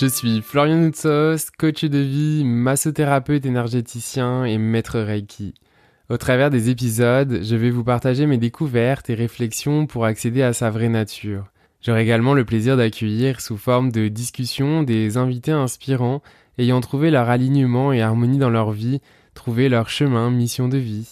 Je suis Florian Noutsos, coach de vie, massothérapeute énergéticien et maître Reiki. Au travers des épisodes, je vais vous partager mes découvertes et réflexions pour accéder à sa vraie nature. J'aurai également le plaisir d'accueillir sous forme de discussion des invités inspirants ayant trouvé leur alignement et harmonie dans leur vie, trouvé leur chemin, mission de vie.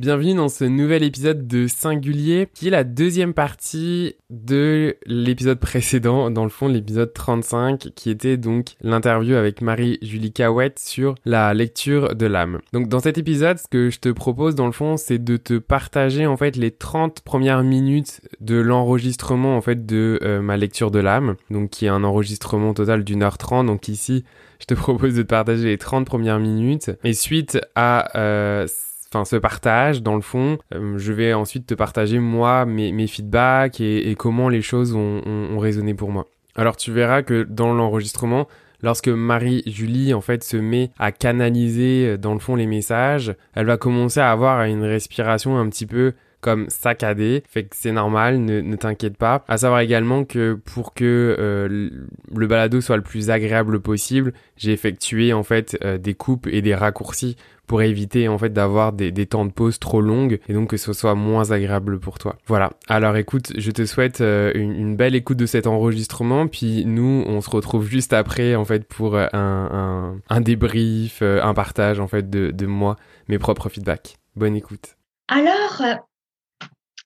Bienvenue dans ce nouvel épisode de Singulier, qui est la deuxième partie de l'épisode précédent, dans le fond l'épisode 35, qui était donc l'interview avec Marie-Julie Cahouette sur la lecture de l'âme. Donc dans cet épisode, ce que je te propose dans le fond, c'est de te partager en fait les 30 premières minutes de l'enregistrement en fait de euh, ma lecture de l'âme, donc qui est un enregistrement total d'une heure trente, donc ici je te propose de te partager les 30 premières minutes. Et suite à euh, enfin ce partage dans le fond, euh, je vais ensuite te partager moi mes, feedbacks et, comment les choses ont, résonné pour moi. Alors tu verras que dans l'enregistrement, lorsque Marie-Julie en fait se met à canaliser euh, dans le fond les messages, elle va commencer à avoir une respiration un petit peu comme saccadé, fait que c'est normal, ne, ne t'inquiète pas. À savoir également que pour que euh, le balado soit le plus agréable possible, j'ai effectué en fait des coupes et des raccourcis pour éviter en fait d'avoir des, temps de pause trop longues et donc que ce soit moins agréable pour toi. Voilà. Alors écoute, je te souhaite euh, une, belle écoute de cet enregistrement, puis nous on se retrouve juste après en fait pour euh, un, un, débrief, euh, un partage en fait de, de moi, mes propres feedbacks. Bonne écoute. Alors,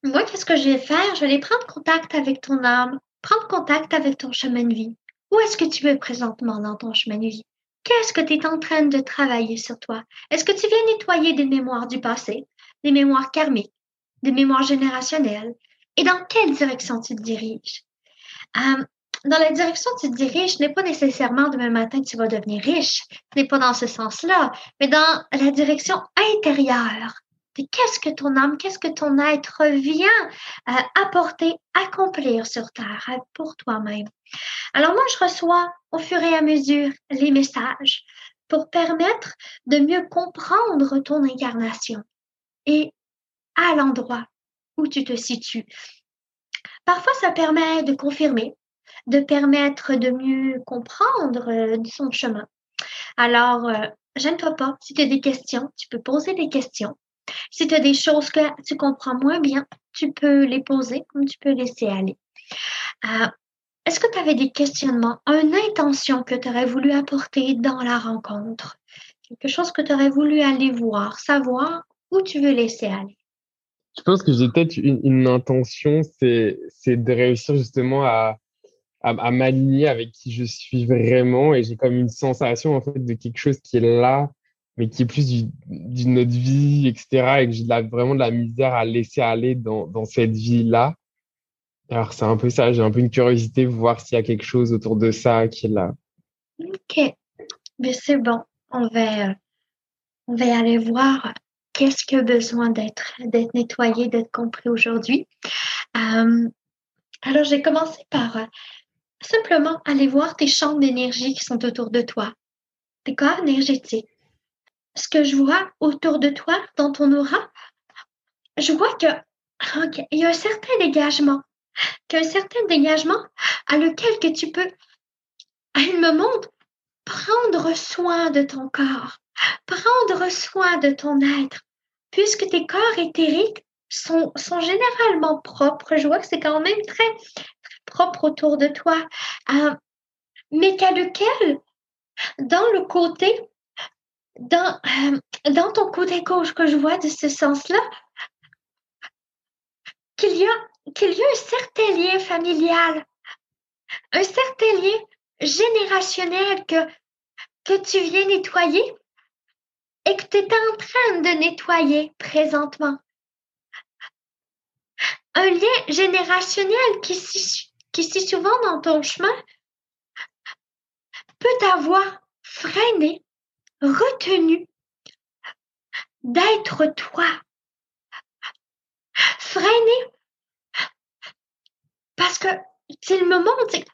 moi qu'est-ce que je vais faire? Je vais prendre contact avec ton âme, prendre contact avec ton chemin de vie. Où est-ce que tu veux présentement dans ton chemin de vie? Qu'est-ce que tu es en train de travailler sur toi? Est-ce que tu viens nettoyer des mémoires du passé, des mémoires karmiques, des mémoires générationnelles? Et dans quelle direction tu te diriges? Euh, dans la direction tu te diriges, n'est pas nécessairement demain matin que tu vas devenir riche. Ce n'est pas dans ce sens-là, mais dans la direction intérieure qu'est-ce que ton âme, qu'est-ce que ton être vient euh, apporter, accomplir sur Terre euh, pour toi-même? Alors moi, je reçois au fur et à mesure les messages pour permettre de mieux comprendre ton incarnation et à l'endroit où tu te situes. Parfois, ça permet de confirmer, de permettre de mieux comprendre euh, son chemin. Alors, gêne-toi pas. Si tu as des questions, tu peux poser des questions. Si tu as des choses que tu comprends moins bien, tu peux les poser comme tu peux laisser aller. Euh, est-ce que tu avais des questionnements, une intention que tu aurais voulu apporter dans la rencontre? Quelque chose que tu aurais voulu aller voir, savoir où tu veux laisser aller? Je pense que j'ai peut-être une, intention, c'est de réussir justement à, à, m'aligner avec qui je suis vraiment et j'ai comme une sensation en fait de quelque chose qui est là mais qui est plus d'une autre vie, etc. Et que j'ai vraiment de la misère à laisser aller dans, dans cette vie-là. Alors, c'est un peu ça, j'ai un peu une curiosité, voir s'il y a quelque chose autour de ça qui est là. Ok, mais c'est bon, on va, on va aller voir qu'est-ce qui a besoin d'être d'être nettoyé, d'être compris aujourd'hui. Euh, alors, j'ai commencé par euh, simplement aller voir tes champs d'énergie qui sont autour de toi, tes corps énergétiques ce que je vois autour de toi, dans ton aura, je vois que il y a un certain dégagement, qu'un certain dégagement à lequel que tu peux, il me montre, prendre soin de ton corps, prendre soin de ton être, puisque tes corps éthériques sont, sont généralement propres. Je vois que c'est quand même très, propre autour de toi, euh, mais qu'à lequel, dans le côté dans, euh, dans ton côté gauche que je vois de ce sens-là, qu'il y, a, qu'il y a un certain lien familial, un certain lien générationnel que, que tu viens nettoyer et que tu es en train de nettoyer présentement. Un lien générationnel qui, qui si souvent dans ton chemin peut t'avoir freiné retenu d'être toi. Freiné. Parce que c'est me montre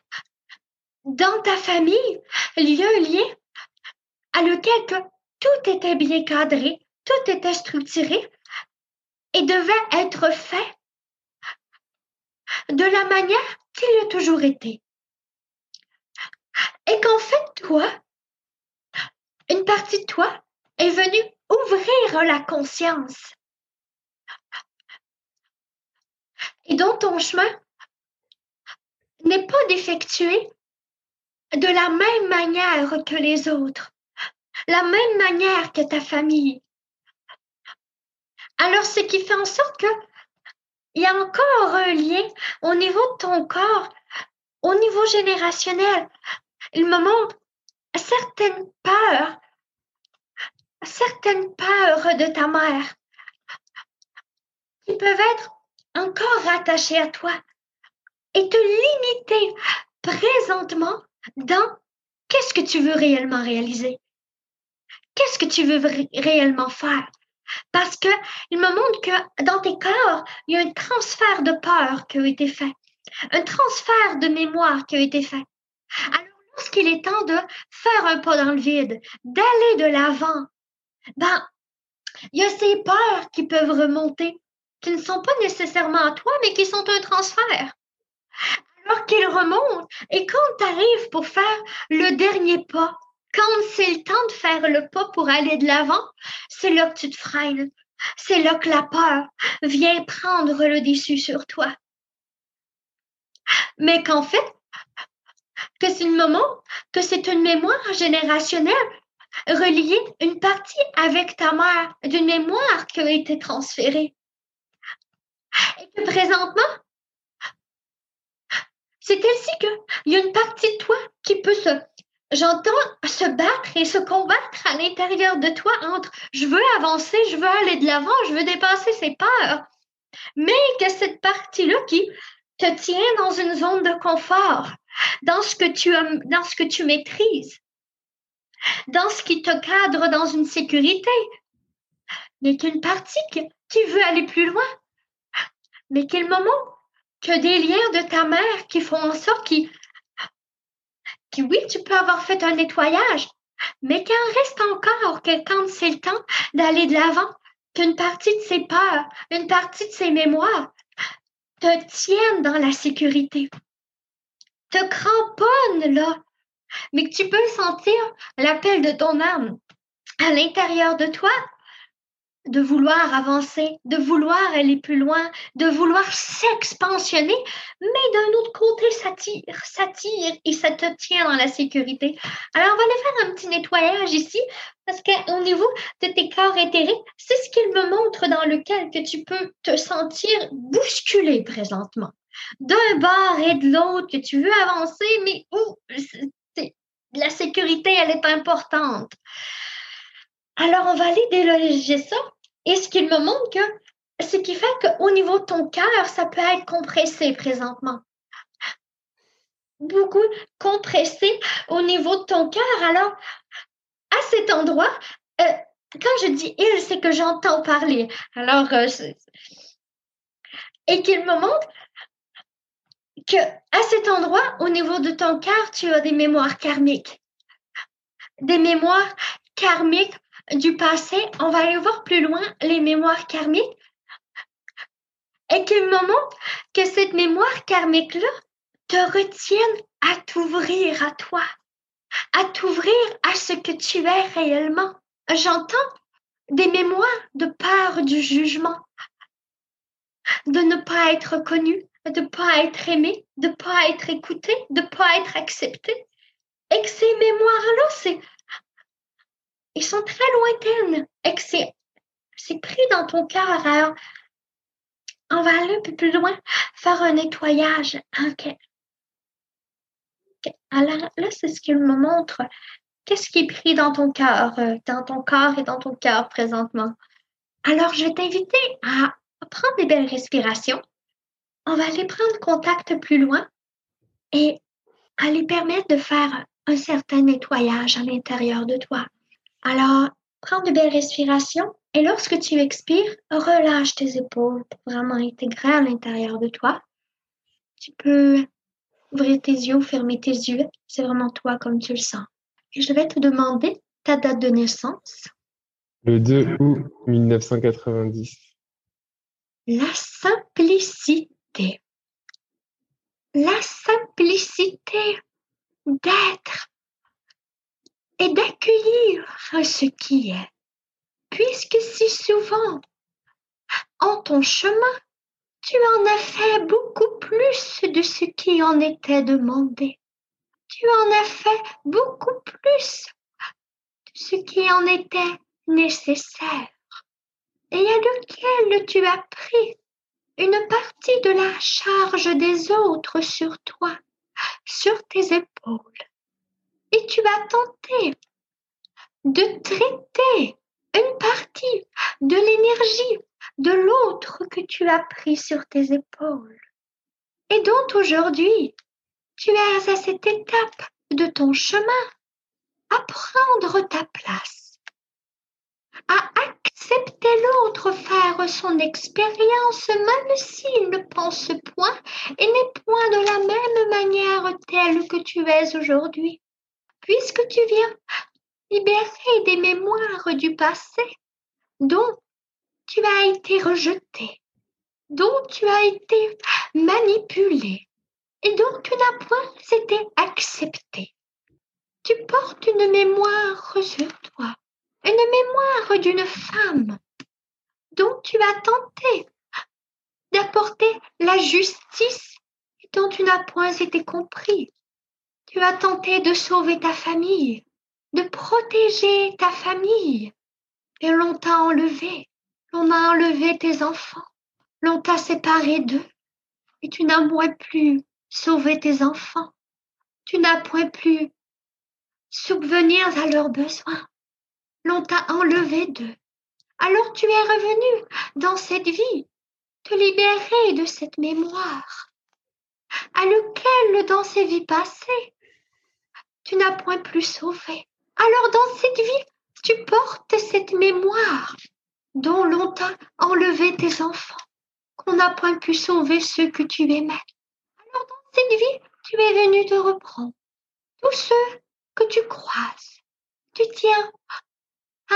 dans ta famille, il y a un lien à lequel que tout était bien cadré, tout était structuré et devait être fait de la manière qu'il a toujours été. Et qu'en fait, toi, une partie de toi est venue ouvrir la conscience. Et dans ton chemin n'est pas d'effectuer de la même manière que les autres, la même manière que ta famille. Alors, ce qui fait en sorte que il y a encore un lien au niveau de ton corps, au niveau générationnel. Il me montre certaines peurs, certaines peurs de ta mère qui peuvent être encore rattachées à toi et te limiter présentement dans qu'est-ce que tu veux réellement réaliser, qu'est-ce que tu veux réellement faire? Parce que il me montre que dans tes corps, il y a un transfert de peur qui a été fait, un transfert de mémoire qui a été fait. Lorsqu'il est temps de faire un pas dans le vide, d'aller de l'avant, ben, il y a ces peurs qui peuvent remonter, qui ne sont pas nécessairement à toi, mais qui sont un transfert. Alors qu'ils remontent, et quand tu arrives pour faire le dernier pas, quand c'est le temps de faire le pas pour aller de l'avant, c'est là que tu te freines. C'est là que la peur vient prendre le dessus sur toi. Mais qu'en fait, que c'est le moment, que c'est une mémoire générationnelle reliée, une partie avec ta mère, d'une mémoire qui a été transférée. Et que présentement, c'est ainsi qu'il y a une partie de toi qui peut se j'entends se battre et se combattre à l'intérieur de toi entre je veux avancer, je veux aller de l'avant, je veux dépasser ces peurs, mais que cette partie-là qui te tient dans une zone de confort, dans ce que tu maîtrises, dans ce qui te cadre dans une sécurité, mais qu'une partie qui veut aller plus loin, mais quel moment que des liens de ta mère qui font en sorte qu'ils oui, tu peux avoir fait un nettoyage, mais qu'il en reste encore que quand c'est le temps d'aller de l'avant, qu'une partie de ses peurs, une partie de ses mémoires te tiennent dans la sécurité, te cramponnent là, mais que tu peux sentir l'appel de ton âme à l'intérieur de toi de vouloir avancer, de vouloir aller plus loin, de vouloir s'expansionner, mais d'un autre côté, ça tire, ça tire et ça te tient dans la sécurité. Alors, on va aller faire un petit nettoyage ici, parce qu'au niveau de tes corps éthériques, c'est ce qu'il me montre dans lequel que tu peux te sentir bousculé présentement. D'un bord et de l'autre, que tu veux avancer, mais où la sécurité, elle est importante. Alors, on va aller déloger ça. Et ce qu'il me montre que, ce qui fait qu'au niveau de ton cœur, ça peut être compressé présentement. Beaucoup compressé au niveau de ton cœur. Alors, à cet endroit, euh, quand je dis il, c'est que j'entends parler. Alors, euh, et qu'il me montre à cet endroit, au niveau de ton cœur, tu as des mémoires karmiques. Des mémoires karmiques du passé, on va aller voir plus loin les mémoires karmiques. Et quel moment que cette mémoire karmique-là te retienne à t'ouvrir à toi, à t'ouvrir à ce que tu es réellement. J'entends des mémoires de peur du jugement, de ne pas être connu, de ne pas être aimé, de ne pas être écouté, de ne pas être accepté. Et que ces mémoires-là, c'est ils sont très lointaines et que c'est, pris dans ton cœur. Alors, on va aller un peu plus loin, faire un nettoyage. OK. Alors là, c'est ce qu'il me montre. Qu'est-ce qui est pris dans ton cœur, euh, dans ton corps et dans ton cœur présentement? Alors, je vais t'inviter à prendre des belles respirations. On va aller prendre contact plus loin et aller permettre de faire un certain nettoyage à l'intérieur de toi Alors, prends de belles respirations et lorsque tu expires, relâche tes épaules pour vraiment intégrer à l'intérieur de toi. Tu peux ouvrir tes yeux ou fermer tes yeux. C'est vraiment toi comme tu le sens. Et je vais te demander ta date de naissance. Le 2 août 1990. La simplicité. La simplicité d'être et d'accueillir ce qui est. Puisque si souvent, en ton chemin, tu en as fait beaucoup plus de ce qui en était demandé. Tu en as fait beaucoup plus de ce qui en était nécessaire. Et à lequel tu as pris une partie de la charge des autres sur toi, sur tes épaules. Et tu as tenté de traiter une partie de l'énergie de l'autre que tu as pris sur tes épaules et dont aujourd'hui tu es à cette étape de ton chemin à prendre ta place, à accepter l'autre faire son expérience même s'il ne pense point et n'est point de la même manière telle que tu es aujourd'hui, puisque tu viens libérer des mémoires du passé dont tu as été rejeté, dont tu as été manipulé et dont tu n'as point été accepté. Tu portes une mémoire sur toi, une mémoire d'une femme dont tu as tenté d'apporter la justice et dont tu n'as point été compris. Tu as tenté de sauver ta famille, de protéger ta famille, et l'on t'a enlevé. On a enlevé tes enfants, l'on t'a séparé d'eux, et tu n'as point plus sauvé tes enfants. Tu n'as point plus subvenir à leurs besoins. L'on t'a enlevé d'eux. Alors tu es revenu dans cette vie, te libérer de cette mémoire, à lequel dans ces vies passées, tu n'as point plus sauvé. Alors dans cette vie, tu portes cette mémoire dont l'on t'a enlevé tes enfants, qu'on n'a point pu sauver ceux que tu aimais. Alors dans cette vie, tu es venu te reprendre. Tous ceux que tu croises, tu tiens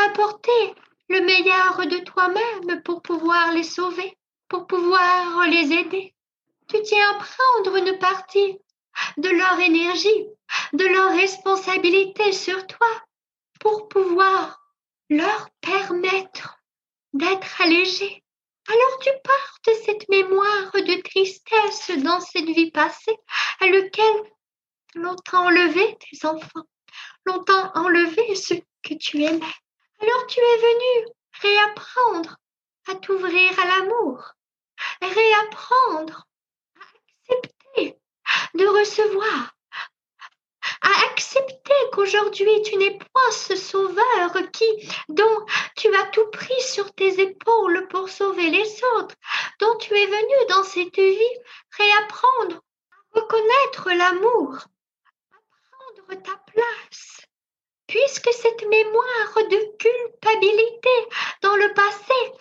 apporter le meilleur de toi-même pour pouvoir les sauver, pour pouvoir les aider. Tu tiens à prendre une partie de leur énergie, de leur responsabilité sur toi pour pouvoir leur permettre d'être allégé. Alors tu portes cette mémoire de tristesse dans cette vie passée à laquelle l'on t'a enlevé tes enfants, l'on t'a enlevé ce que tu aimais. Alors tu es venu réapprendre à t'ouvrir à l'amour, réapprendre à accepter de recevoir à accepter qu'aujourd'hui tu n'es point ce sauveur qui, dont tu as tout pris sur tes épaules pour sauver les autres, dont tu es venu dans cette vie réapprendre à reconnaître l'amour, à prendre ta place. Puisque cette mémoire de culpabilité dans le passé,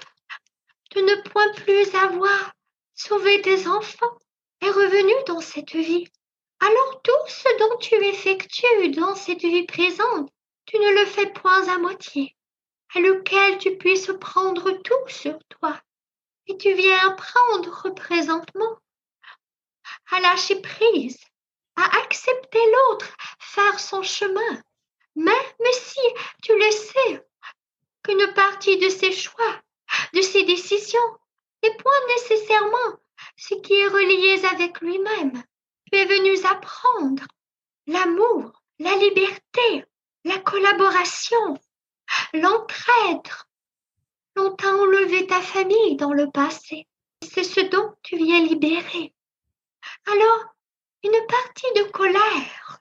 de ne point plus avoir sauvé tes enfants, est revenue dans cette vie alors tout ce dont tu effectues dans cette vie présente, tu ne le fais point à moitié, à lequel tu puisses prendre tout sur toi. Et tu viens apprendre présentement à lâcher prise, à accepter l'autre, faire son chemin. Même si tu le sais, qu'une partie de ses choix, de ses décisions, n'est point nécessairement ce qui est relié avec lui-même tu es venu apprendre l'amour, la liberté, la collaboration, l'entraide. On t'a enlevé ta famille dans le passé. C'est ce dont tu viens libérer. Alors, une partie de colère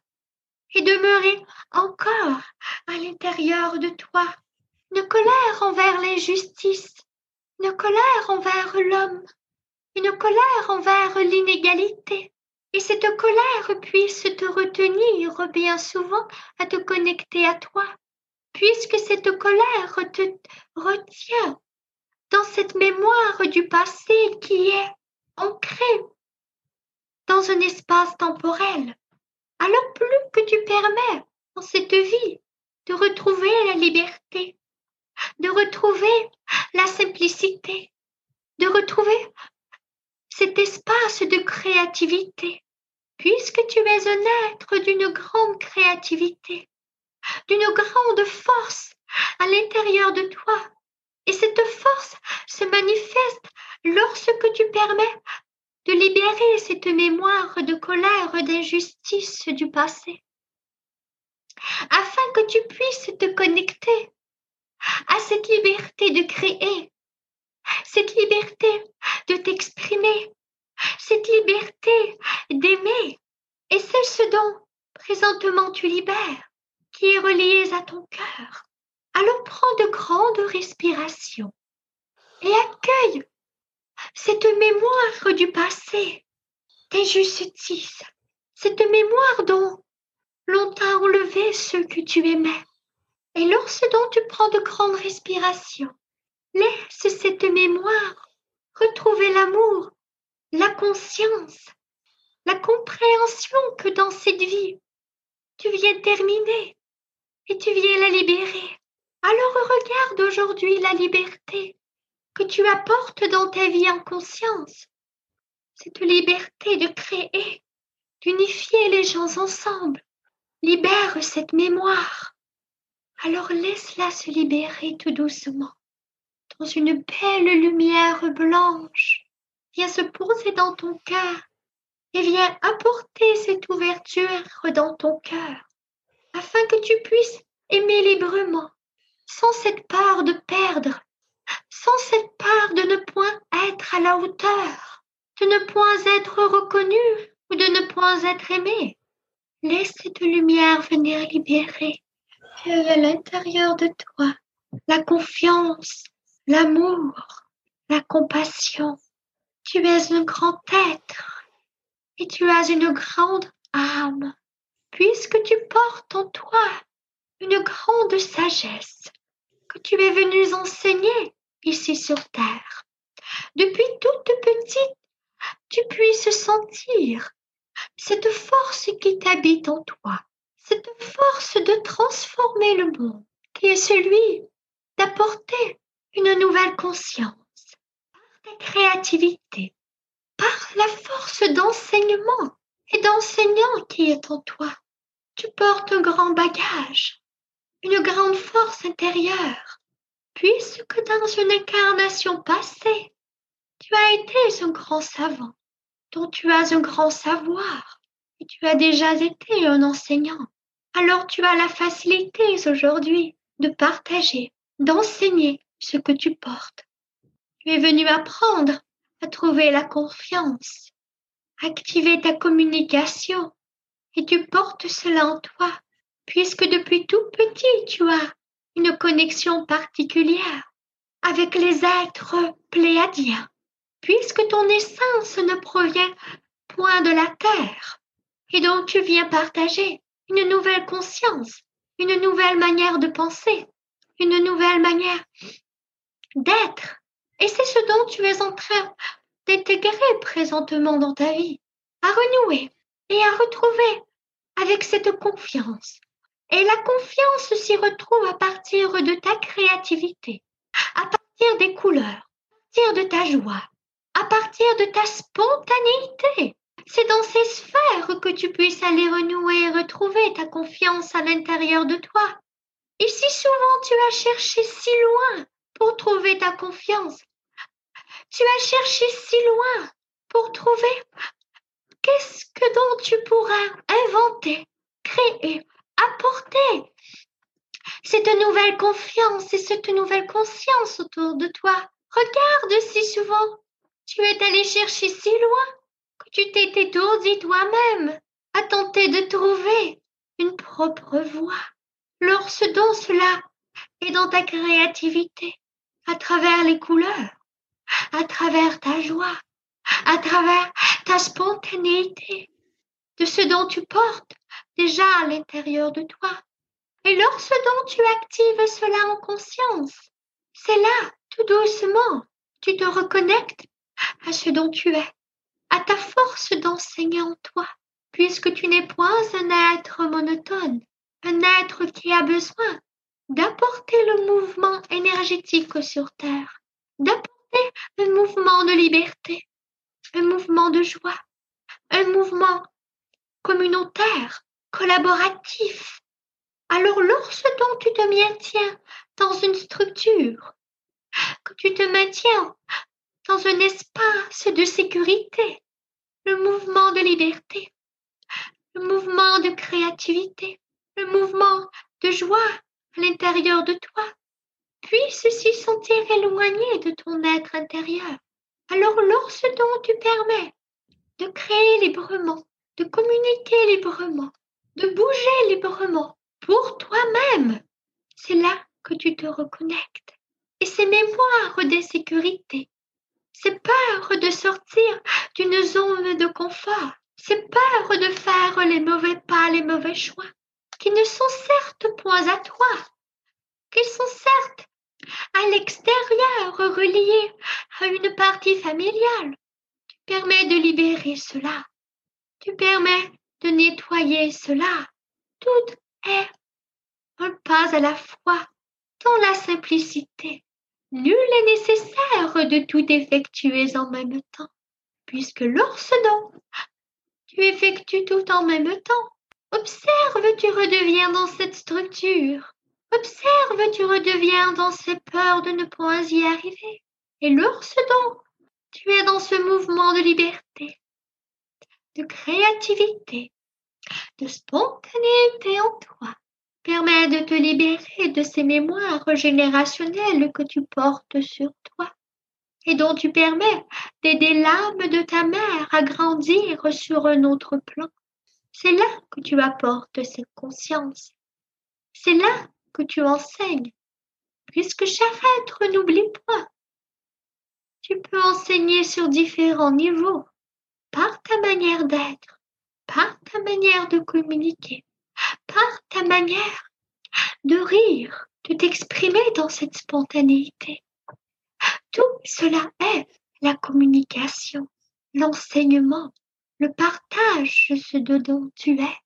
est demeurée encore à l'intérieur de toi. Une colère envers l'injustice, une colère envers l'homme, une colère envers l'inégalité, et cette colère puisse te retenir bien souvent à te connecter à toi, puisque cette colère te retient dans cette mémoire du passé qui est ancrée dans un espace temporel, alors plus que tu permets dans cette vie de retrouver la liberté, de retrouver la simplicité, de retrouver cet espace de créativité, puisque tu es un être d'une grande créativité, d'une grande force à l'intérieur de toi. Et cette force se manifeste lorsque tu permets de libérer cette mémoire de colère, d'injustice du passé, afin que tu puisses te connecter à cette liberté de créer, cette liberté de t'exprimer, cette liberté d'aimer. Et c'est ce dont présentement tu libères, qui est relié à ton cœur. Alors prends de grandes respirations et accueille cette mémoire du passé, d'injustice, cette mémoire dont l'on t'a enlevé ceux que tu aimais. Et lorsque tu prends de grandes respirations, laisse cette mémoire retrouver l'amour, la conscience, la compréhension que dans cette vie, tu viens terminer et tu viens la libérer. Alors regarde aujourd'hui la liberté que tu apportes dans ta vie en conscience. Cette liberté de créer, d'unifier les gens ensemble, libère cette mémoire. Alors laisse-la se libérer tout doucement dans une belle lumière blanche. Viens se poser dans ton cœur et viens apporter cette ouverture dans ton cœur afin que tu puisses aimer librement sans cette part de perdre sans cette part de ne point être à la hauteur, de ne point être reconnu ou de ne point être aimé. Laisse cette lumière venir libérer à l'intérieur de toi la confiance, l'amour, la compassion. Tu es un grand être et tu as une grande âme, puisque tu portes en toi une grande sagesse que tu es venu enseigner ici sur Terre. Depuis toute petite, tu puisses sentir cette force qui t'habite en toi, cette force de transformer le monde, qui est celui d'apporter une nouvelle conscience par ta créativité, par la force d'enseignement et d'enseignant qui est en toi. Tu portes un grand bagage, une grande force intérieure puisque dans une incarnation passée, tu as été un grand savant, dont tu as un grand savoir, et tu as déjà été un enseignant. Alors tu as la facilité aujourd'hui de partager, d'enseigner ce que tu portes. Tu es venu apprendre à trouver la confiance, activer ta communication, et tu portes cela en toi, puisque depuis tout petit tu as une connexion particulière avec les êtres pléadiens, puisque ton essence ne provient point de la terre, et donc tu viens partager une nouvelle conscience, une nouvelle manière de penser, une nouvelle manière d'être. Et c'est ce dont tu es en train d'intégrer présentement dans ta vie, à renouer et à retrouver avec cette confiance, et la confiance s'y retrouve à partir de ta créativité, à partir des couleurs, à partir de ta joie, à partir de ta spontanéité. C'est dans ces sphères que tu puisses aller renouer et retrouver ta confiance à l'intérieur de toi. Et si souvent tu as cherché si loin pour trouver ta confiance, tu as cherché si loin pour trouver qu'est-ce que dont tu pourras inventer, créer, apporter cette nouvelle confiance et cette nouvelle conscience autour de toi. Regarde si souvent tu es allé chercher si loin que tu t'es étourdi toi-même à tenter de trouver une propre voie. Lorsque dont cela est dans ta créativité, à travers les couleurs, à travers ta joie, à travers ta spontanéité, de ce dont tu portes déjà à l'intérieur de toi. Et lorsque donc tu actives cela en conscience, c'est là, tout doucement, tu te reconnectes à ce dont tu es, à ta force d'enseigner en toi, puisque tu n'es point un être monotone, un être qui a besoin d'apporter le mouvement énergétique sur Terre, d'apporter un mouvement de liberté, un mouvement de joie, un mouvement communautaire, collaboratif. Alors lorsque tu te maintiens dans une structure, que tu te maintiens dans un espace de sécurité, le mouvement de liberté, le mouvement de créativité, le mouvement de joie à l'intérieur de toi, puisse s'y sentir éloigné de ton être intérieur? Alors lorsque tu permets de créer librement, de communiquer librement, de bouger librement pour toi-même, c'est là que tu te reconnectes. Et ces mémoires d'insécurité, c'est peur de sortir d'une zone de confort, c'est peur de faire les mauvais pas, les mauvais choix, qui ne sont certes point à toi, qui sont certes à l'extérieur reliés à une partie familiale. Tu permets de libérer cela. Tu permets de nettoyer cela. Tout est un pas à la fois dans la simplicité. Nul n'est nécessaire de tout effectuer en même temps, puisque lorsque donc tu effectues tout en même temps, observe, tu redeviens dans cette structure. Observe, tu redeviens dans ces peurs de ne point y arriver. Et lorsque donc tu es dans ce mouvement de liberté, de créativité, de spontanéité en toi, permet de te libérer de ces mémoires générationnelles que tu portes sur toi et dont tu permets d'aider l'âme de ta mère à grandir sur un autre plan. C'est là que tu apportes cette conscience. C'est là que tu enseignes, puisque chaque être n'oublie point. Tu peux enseigner sur différents niveaux, par ta manière d'être, par ta manière de communiquer, par ta manière de rire, de t'exprimer dans cette spontanéité. Tout cela est la communication, l'enseignement, le partage de ce dont tu es.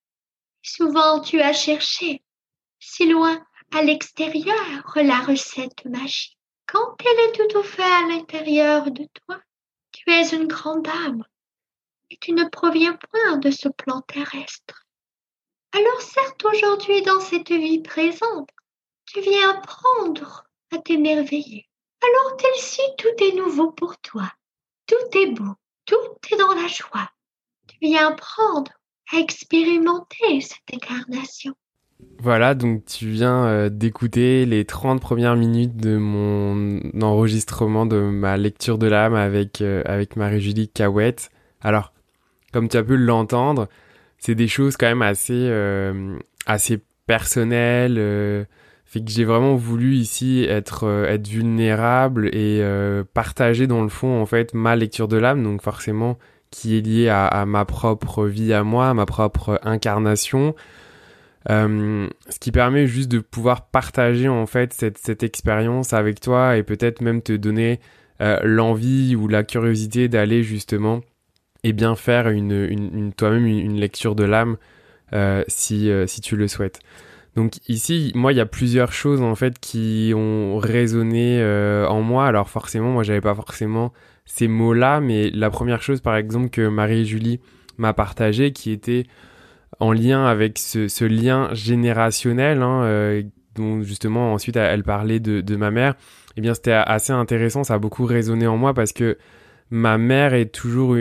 Souvent tu as cherché, si loin à l'extérieur, la recette magique. Quand elle est tout fait à l'intérieur de toi, tu es une grande âme et tu ne proviens point de ce plan terrestre. Alors certes aujourd'hui dans cette vie présente, tu viens apprendre à t'émerveiller. Alors tel-ci tout est nouveau pour toi, tout est beau, tout est dans la joie. Tu viens apprendre à expérimenter cette incarnation. Voilà, donc tu viens euh, d'écouter les 30 premières minutes de mon enregistrement de ma lecture de l'âme avec, euh, Marie-Julie Cahouette. Alors, comme tu as pu l'entendre, c'est des choses quand même assez, euh, personnelles. Euh, fait que j'ai vraiment voulu ici être, euh, vulnérable et partager dans le fond en fait ma lecture de l'âme, donc forcément qui est liée à, ma propre vie à moi, à ma propre incarnation. ce qui permet juste de pouvoir partager en fait cette expérience avec toi et peut-être même te donner l'envie ou la curiosité d'aller justement et bien faire une, toi-même une, lecture de l'âme euh, si, euh, si tu le souhaites. Donc ici, moi, il y a plusieurs choses en fait qui ont résonné euh, en moi. Alors forcément, moi, j'avais pas forcément ces mots-là, mais la première chose, par exemple, que Marie-Julie m'a partagé, qui était en lien avec ce, lien générationnel, hein, dont justement ensuite elle parlait de, de ma mère. Eh bien, c'était assez intéressant. Ça a beaucoup résonné en moi parce que ma mère est toujours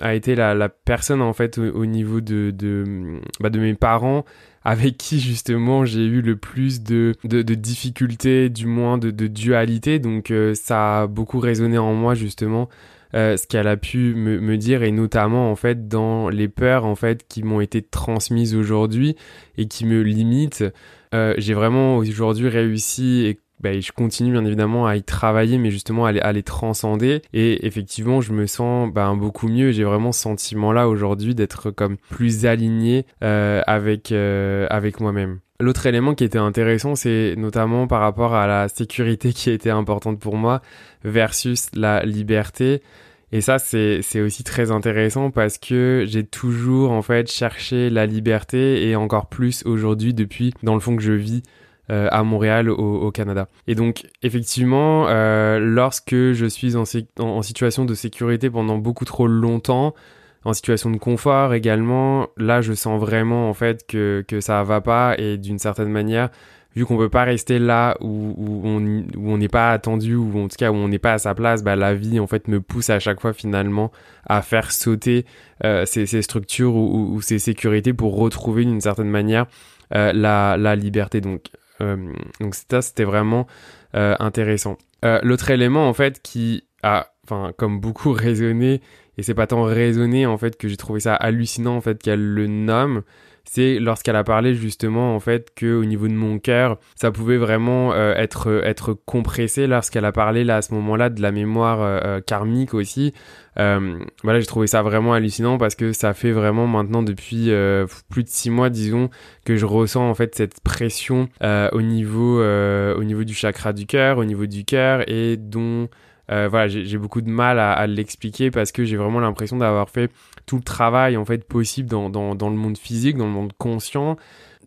a été la, personne en fait au, niveau de de, bah, mes parents avec qui justement j'ai eu le plus de, de, difficultés, du moins de, dualité. Donc euh, ça a beaucoup résonné en moi justement euh, ce qu'elle a pu me, me, dire et notamment en fait dans les peurs en fait qui m'ont été transmises aujourd'hui et qui me limitent. Euh, j'ai vraiment aujourd'hui réussi et bah, je continue bien évidemment à y travailler, mais justement à les, transcender. Et effectivement, je me sens bah, beaucoup mieux. J'ai vraiment ce sentiment-là aujourd'hui d'être comme plus aligné euh, avec euh, avec moi-même. L'autre élément qui était intéressant, c'est notamment par rapport à la sécurité qui été importante pour moi versus la liberté. Et ça, c'est aussi très intéressant parce que j'ai toujours, en fait, cherché la liberté et encore plus aujourd'hui depuis, dans le fond, que je vis euh, à Montréal, au, Canada. Et donc, effectivement, euh, lorsque je suis en, situation de sécurité pendant beaucoup trop longtemps, en situation de confort également, là, je sens vraiment, en fait, que, que ça va pas et d'une certaine manière, vu qu'on peut pas rester là où, on n'est pas attendu ou en tout cas où on n'est pas à sa place, bah, la vie en fait me pousse à chaque fois finalement à faire sauter euh, ces, structures ou, ces sécurités pour retrouver d'une certaine manière la, la, liberté. Donc, donc ça c'était vraiment euh, intéressant. Euh, l'autre élément en fait qui a, enfin comme beaucoup résonné et c'est pas tant raisonné en fait que j'ai trouvé ça hallucinant en fait qu'elle le nomme c'est lorsqu'elle a parlé justement en fait que au niveau de mon cœur, ça pouvait vraiment euh, être être compressé lorsqu'elle a parlé là à ce moment-là de la mémoire euh, euh, karmique aussi. voilà, j'ai trouvé ça vraiment hallucinant parce que ça fait vraiment maintenant depuis plus de six mois, disons, que je ressens en fait cette pression au niveau au niveau du chakra du cœur, au niveau du cœur et dont voilà, j'ai beaucoup de mal à l'expliquer parce que j'ai vraiment l'impression d'avoir fait tout le travail en fait possible dans, dans, le monde physique, dans le monde conscient.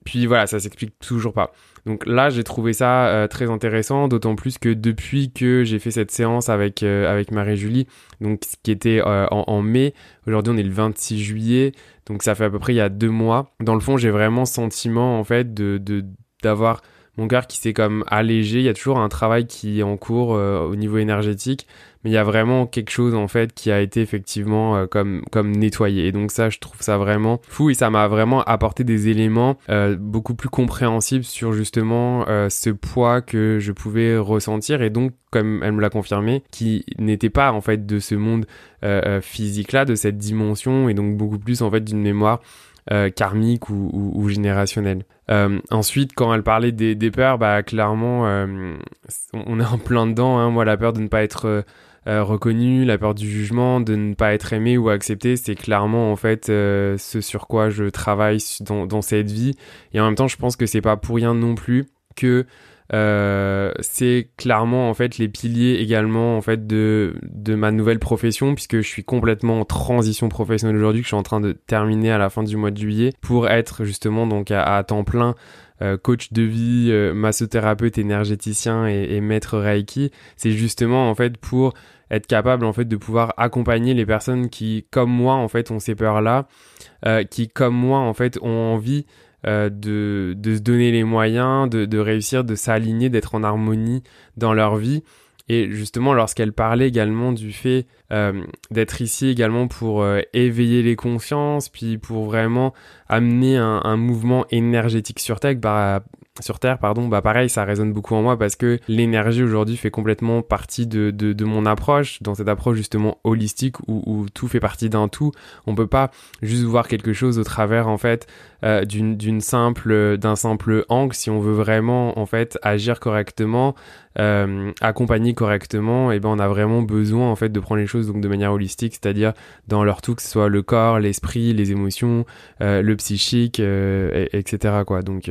Puis voilà, ça s'explique toujours pas. Donc là, j'ai trouvé ça euh, très intéressant, d'autant plus que depuis que j'ai fait cette séance avec euh, avec Marie-Julie, donc ce qui était en, en, mai, aujourd'hui on est le 26 juillet, donc ça fait à peu près il y a deux mois. Dans le fond, j'ai vraiment sentiment en fait de d'avoir mon cœur qui s'est comme allégé. Il y a toujours un travail qui est en cours euh, au niveau énergétique, il y a vraiment quelque chose en fait qui a été effectivement euh, comme comme nettoyé. Et donc ça, je trouve ça vraiment fou et ça m'a vraiment apporté des éléments euh, beaucoup plus compréhensibles sur justement ce poids que je pouvais ressentir et donc comme elle me l'a confirmé, qui n'était pas en fait de ce monde physique là, de cette dimension et donc beaucoup plus en fait d'une mémoire euh, karmique ou, générationnelle. Euh, ensuite, quand elle parlait des, peurs, bah clairement, euh, on est en plein dedans. Hein. Moi, la peur de ne pas être euh, reconnu, la peur du jugement, de ne pas être aimé ou accepté, c'est clairement en fait ce sur quoi je travaille dans, cette vie. Et en même temps, je pense que c'est pas pour rien non plus que euh, c'est clairement en fait les piliers également en fait de, ma nouvelle profession puisque je suis complètement en transition professionnelle aujourd'hui que je suis en train de terminer à la fin du mois de juillet pour être justement donc à, temps plein euh, coach de vie, euh, massothérapeute, énergéticien et, et maître Reiki. C'est justement en fait pour être capable en fait de pouvoir accompagner les personnes qui comme moi en fait ont ces peurs là, euh, qui comme moi en fait ont envie euh, de, de, se donner les moyens, de, de réussir, de s'aligner, d'être en harmonie dans leur vie. Et justement, lorsqu'elle parlait également du fait euh, d'être ici également pour euh, éveiller les consciences, puis pour vraiment amener un, mouvement énergétique sur Terre, bah, sur Terre, pardon, bah pareil, ça résonne beaucoup en moi parce que l'énergie aujourd'hui fait complètement partie de, de, de, mon approche, dans cette approche justement holistique où, où tout fait partie d'un tout. On peut pas juste voir quelque chose au travers en fait euh, d'une simple d'un simple angle si on veut vraiment en fait agir correctement, euh, accompagner correctement. Et ben on a vraiment besoin en fait de prendre les choses donc de manière holistique, c'est-à-dire dans leur tout que ce soit le corps, l'esprit, les émotions, euh, le psychique, et, etc. quoi. Donc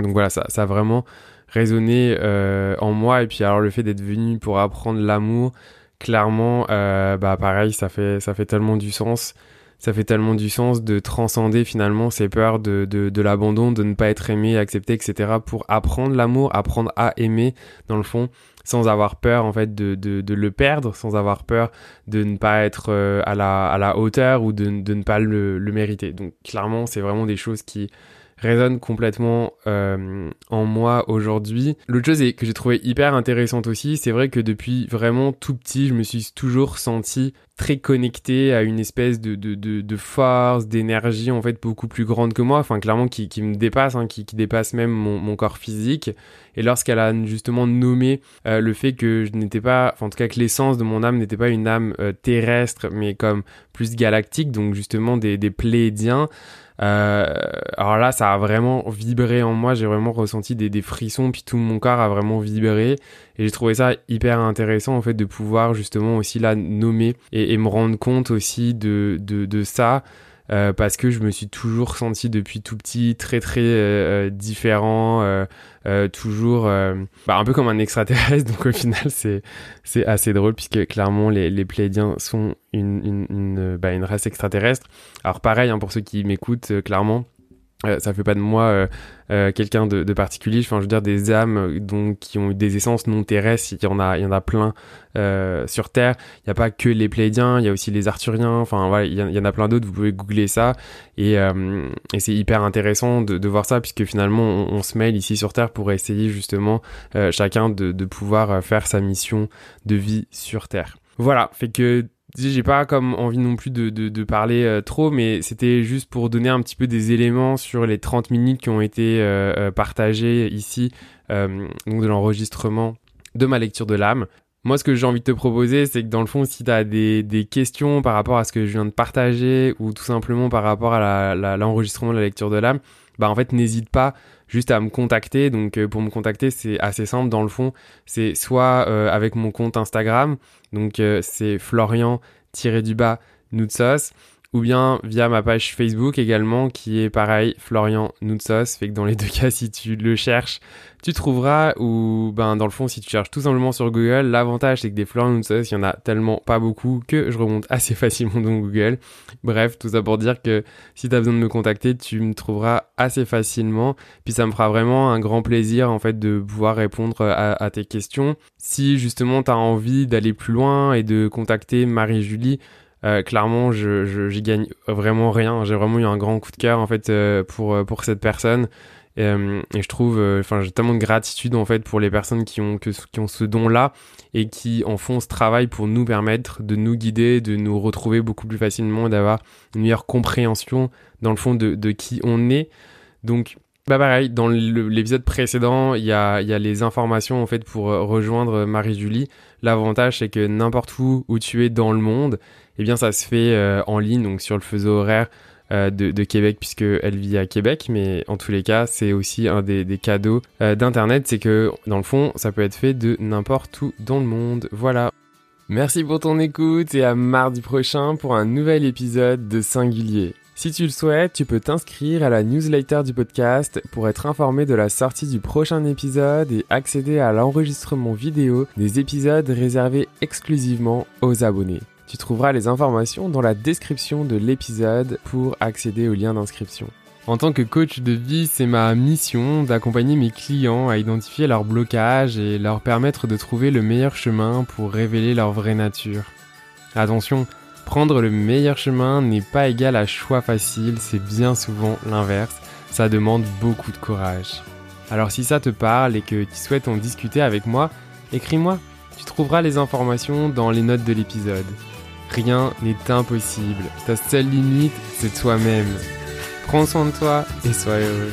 donc voilà, ça, ça a vraiment résonné euh, en moi. Et puis alors le fait d'être venu pour apprendre l'amour, clairement, euh, bah pareil, ça fait, ça fait tellement du sens. Ça fait tellement du sens de transcender finalement ces peurs de, l'abandon, de ne pas être aimé, accepté, etc. pour apprendre l'amour, apprendre à aimer dans le fond, sans avoir peur en fait de, de, le perdre, sans avoir peur de ne pas être euh, à, la, hauteur ou de, de ne pas le, le mériter. Donc clairement, c'est vraiment des choses qui, résonne complètement euh, en moi aujourd'hui. L'autre chose que j'ai trouvé hyper intéressante aussi, c'est vrai que depuis vraiment tout petit, je me suis toujours senti très connecté à une espèce de, force, d'énergie en fait beaucoup plus grande que moi, enfin clairement qui, me dépasse, hein, qui, dépasse même mon, corps physique. Et lorsqu'elle a justement nommé euh, le fait que je n'étais pas, en tout cas que l'essence de mon âme n'était pas une âme euh, terrestre, mais comme plus galactique, donc justement des, des Euh, alors là, ça a vraiment vibré en moi. J'ai vraiment ressenti des, frissons, puis tout mon corps a vraiment vibré. Et j'ai trouvé ça hyper intéressant en fait de pouvoir justement aussi là nommer et, me rendre compte aussi de, de ça. Euh, parce que je me suis toujours senti depuis tout petit très très euh, euh différent, toujours bah, un peu comme un extraterrestre. Donc au final c'est c'est assez drôle puisque clairement les, les sont une une, une, bah, une race extraterrestre. Alors pareil hein, pour ceux qui m'écoutent clairement euh, ça fait pas de moi euh, euh, quelqu'un de, de, particulier. Enfin, je veux dire des âmes donc qui ont des essences non terrestres. Il y en a, il y en a plein sur Terre. Il n'y a pas que les Pléiadiens, il y a aussi les Arthuriens. Enfin, voilà, il y, en a plein d'autres. Vous pouvez googler ça et, et c'est hyper intéressant de, de, voir ça puisque finalement on, on, se mêle ici sur Terre pour essayer justement chacun de, de pouvoir faire sa mission de vie sur Terre. Voilà, fait que j'ai pas comme envie non plus de, de, parler euh, trop, mais c'était juste pour donner un petit peu des éléments sur les 30 minutes qui ont été euh, euh partagées ici, donc de l'enregistrement de ma lecture de l'âme. Moi, ce que j'ai envie de te proposer, c'est que dans le fond, si tu as des, des, questions par rapport à ce que je viens de partager ou tout simplement par rapport à l'enregistrement de la lecture de l'âme, bah en fait, n'hésite pas juste à me contacter. Donc pour me contacter, c'est assez simple dans le fond. C'est soit euh, avec mon compte Instagram, donc euh, c'est Florian-du-bas Noutsos ou bien via ma page Facebook également qui est pareil Florian Noutsos. Fait que dans les deux cas si tu le cherches tu trouveras. Ou ben dans le fond si tu cherches tout simplement sur Google l'avantage c'est que des Florian Noutsos il y en a tellement pas beaucoup que je remonte assez facilement dans Google. Bref tout ça pour dire que si tu as besoin de me contacter tu me trouveras assez facilement. Puis ça me fera vraiment un grand plaisir en fait de pouvoir répondre à, à tes questions. Si justement tu as envie d'aller plus loin et de contacter Marie-Julie euh, clairement, je, je, j'y gagne vraiment rien. J'ai vraiment eu un grand coup de cœur en fait euh, pour euh, pour cette personne. Et, je trouve, enfin, j'ai tellement de gratitude en fait pour les personnes qui ont que, qui ont ce don-là et qui en font ce travail pour nous permettre de nous guider, de nous retrouver beaucoup plus facilement, d'avoir une meilleure compréhension dans le fond de, de qui on est. Donc bah pareil, dans l'épisode précédent, il y a, y a les informations en fait pour rejoindre Marie-Julie. L'avantage c'est que n'importe où où tu es dans le monde, eh bien ça se fait euh, en ligne, donc sur le fuseau horaire euh, de, Québec puisqu'elle vit à Québec, mais en tous les cas c'est aussi un des, des cadeaux euh, d'Internet, c'est que dans le fond ça peut être fait de n'importe où dans le monde. Voilà. Merci pour ton écoute et à mardi prochain pour un nouvel épisode de Singulier. Si tu le souhaites, tu peux t'inscrire à la newsletter du podcast pour être informé de la sortie du prochain épisode et accéder à l'enregistrement vidéo des épisodes réservés exclusivement aux abonnés. Tu trouveras les informations dans la description de l'épisode pour accéder au lien d'inscription. En tant que coach de vie, c'est ma mission d'accompagner mes clients à identifier leurs blocages et leur permettre de trouver le meilleur chemin pour révéler leur vraie nature. Attention, prendre le meilleur chemin n'est pas égal à choix facile, c'est bien souvent l'inverse, ça demande beaucoup de courage. Alors si ça te parle et que tu souhaites en discuter avec moi, écris-moi, tu trouveras les informations dans les notes de l'épisode. Rien n'est impossible. Ta seule limite, c'est toi-même. Prends soin de toi et sois heureux.